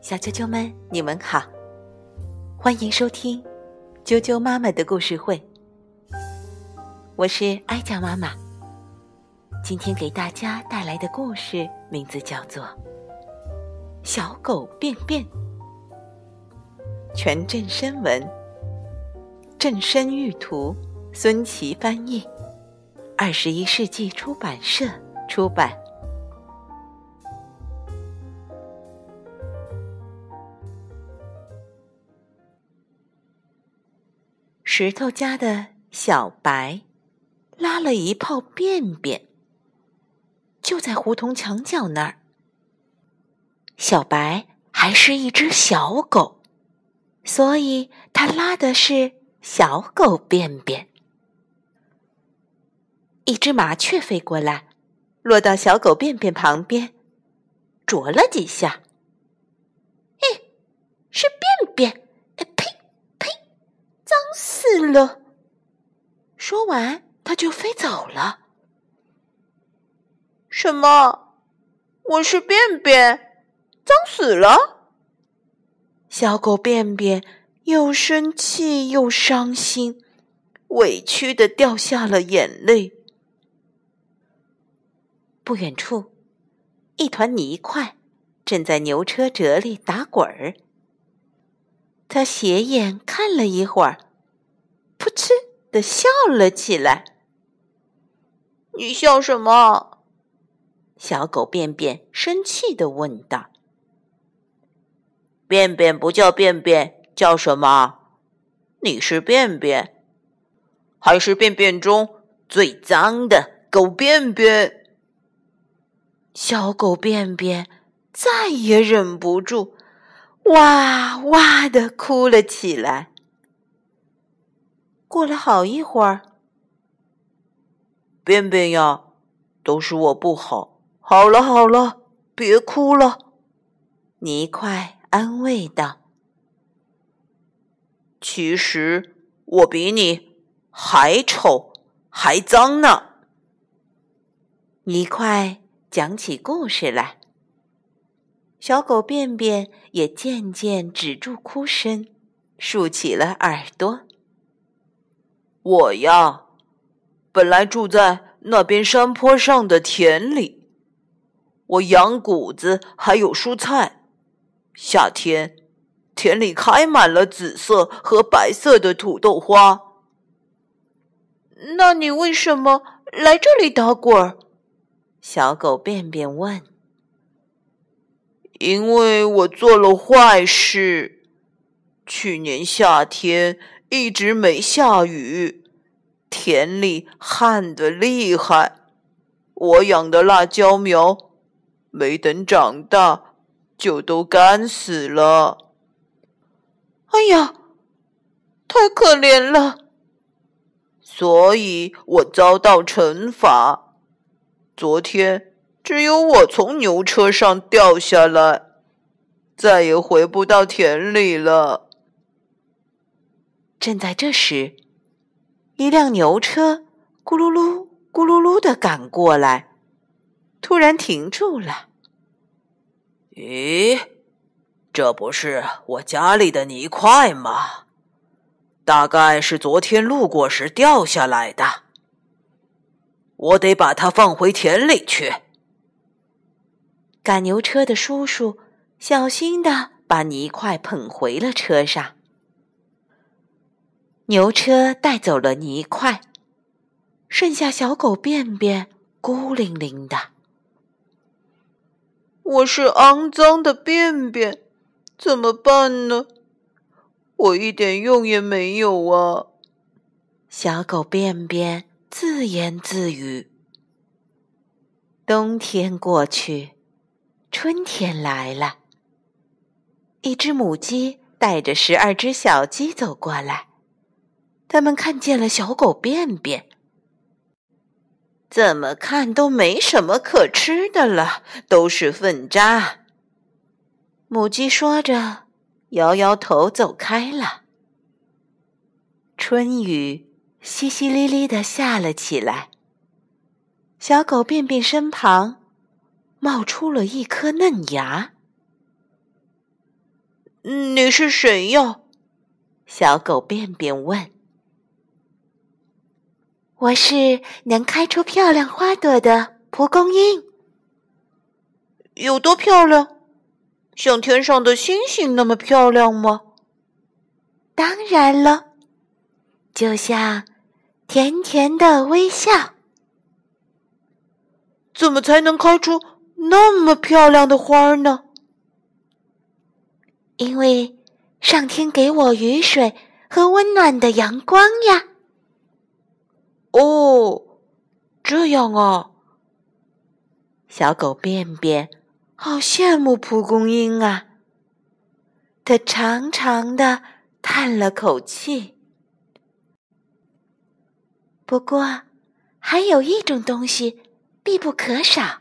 小啾啾们，你们好，欢迎收听啾啾妈妈的故事会。我是哀家妈妈，今天给大家带来的故事名字叫做《小狗便便》。全镇声文，正身玉图，孙琦翻译，二十一世纪出版社出版。石头家的小白拉了一泡便便，就在胡同墙角那儿。小白还是一只小狗。所以，他拉的是小狗便便。一只麻雀飞过来，落到小狗便便旁边，啄了几下。嘿，是便便！脏死了！说完，它就飞走了。什么？我是便便，脏死了？小狗便便又生气又伤心，委屈的掉下了眼泪。不远处，一团泥块正在牛车辙里打滚儿。他斜眼看了一会儿，噗嗤的笑了起来。“你笑什么？”小狗便便生气的问道。便便不叫便便，叫什么？你是便便，还是便便中最脏的狗便便？小狗便便再也忍不住，哇哇的哭了起来。过了好一会儿，便便呀，都是我不好。好了好了，别哭了，泥块。安慰道：“其实我比你还丑还脏呢。”泥块讲起故事来，小狗便便也渐渐止住哭声，竖起了耳朵。我呀，本来住在那边山坡上的田里，我养谷子，还有蔬菜。夏天，田里开满了紫色和白色的土豆花。那你为什么来这里打滚儿？小狗便便问。因为我做了坏事。去年夏天一直没下雨，田里旱得厉害，我养的辣椒苗没等长大。就都干死了！哎呀，太可怜了！所以我遭到惩罚。昨天只有我从牛车上掉下来，再也回不到田里了。正在这时，一辆牛车咕噜噜、咕噜噜的赶过来，突然停住了。咦，这不是我家里的泥块吗？大概是昨天路过时掉下来的。我得把它放回田里去。赶牛车的叔叔小心的把泥块捧回了车上。牛车带走了泥块，剩下小狗便便孤零零的。我是肮脏的便便，怎么办呢？我一点用也没有啊！小狗便便自言自语。冬天过去，春天来了。一只母鸡带着十二只小鸡走过来，他们看见了小狗便便。怎么看都没什么可吃的了，都是粪渣。母鸡说着，摇摇头走开了。春雨淅淅沥沥的下了起来。小狗便便身旁，冒出了一颗嫩芽。你是谁呀？小狗便便问。我是能开出漂亮花朵的蒲公英。有多漂亮？像天上的星星那么漂亮吗？当然了，就像甜甜的微笑。怎么才能开出那么漂亮的花儿呢？因为上天给我雨水和温暖的阳光呀。哦，这样啊。小狗便便好羡慕蒲公英啊。它长长的叹了口气。不过，还有一种东西。必不可少。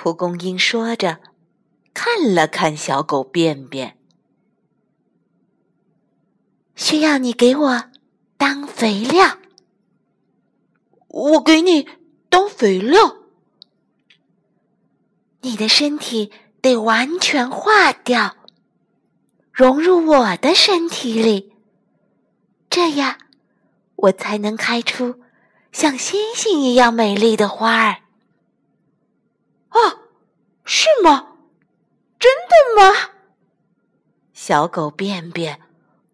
蒲公英说着，看了看小狗便便，需要你给我当肥料。我给你当肥料。你的身体得完全化掉，融入我的身体里，这样我才能开出。像星星一样美丽的花儿，啊，是吗？真的吗？小狗便便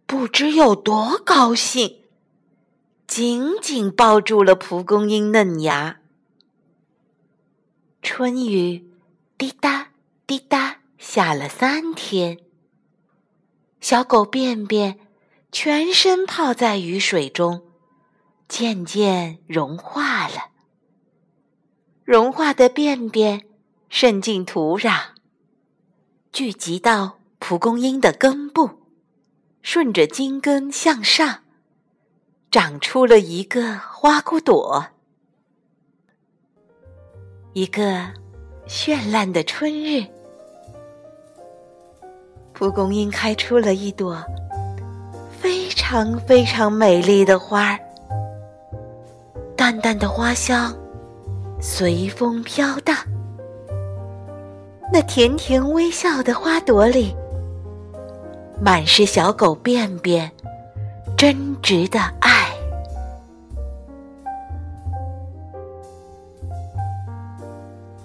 不知有多高兴，紧紧抱住了蒲公英嫩芽。春雨滴答滴答下了三天，小狗便便全身泡在雨水中。渐渐融化了，融化的便便渗进土壤，聚集到蒲公英的根部，顺着茎根向上，长出了一个花骨朵。一个绚烂的春日，蒲公英开出了一朵非常非常美丽的花儿。淡淡的花香随风飘荡，那甜甜微笑的花朵里，满是小狗便便真挚的爱。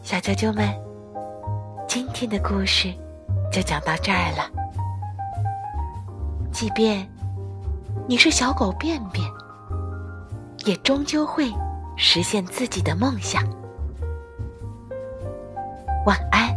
小啾啾们，今天的故事就讲到这儿了。即便你是小狗便便。也终究会实现自己的梦想。晚安。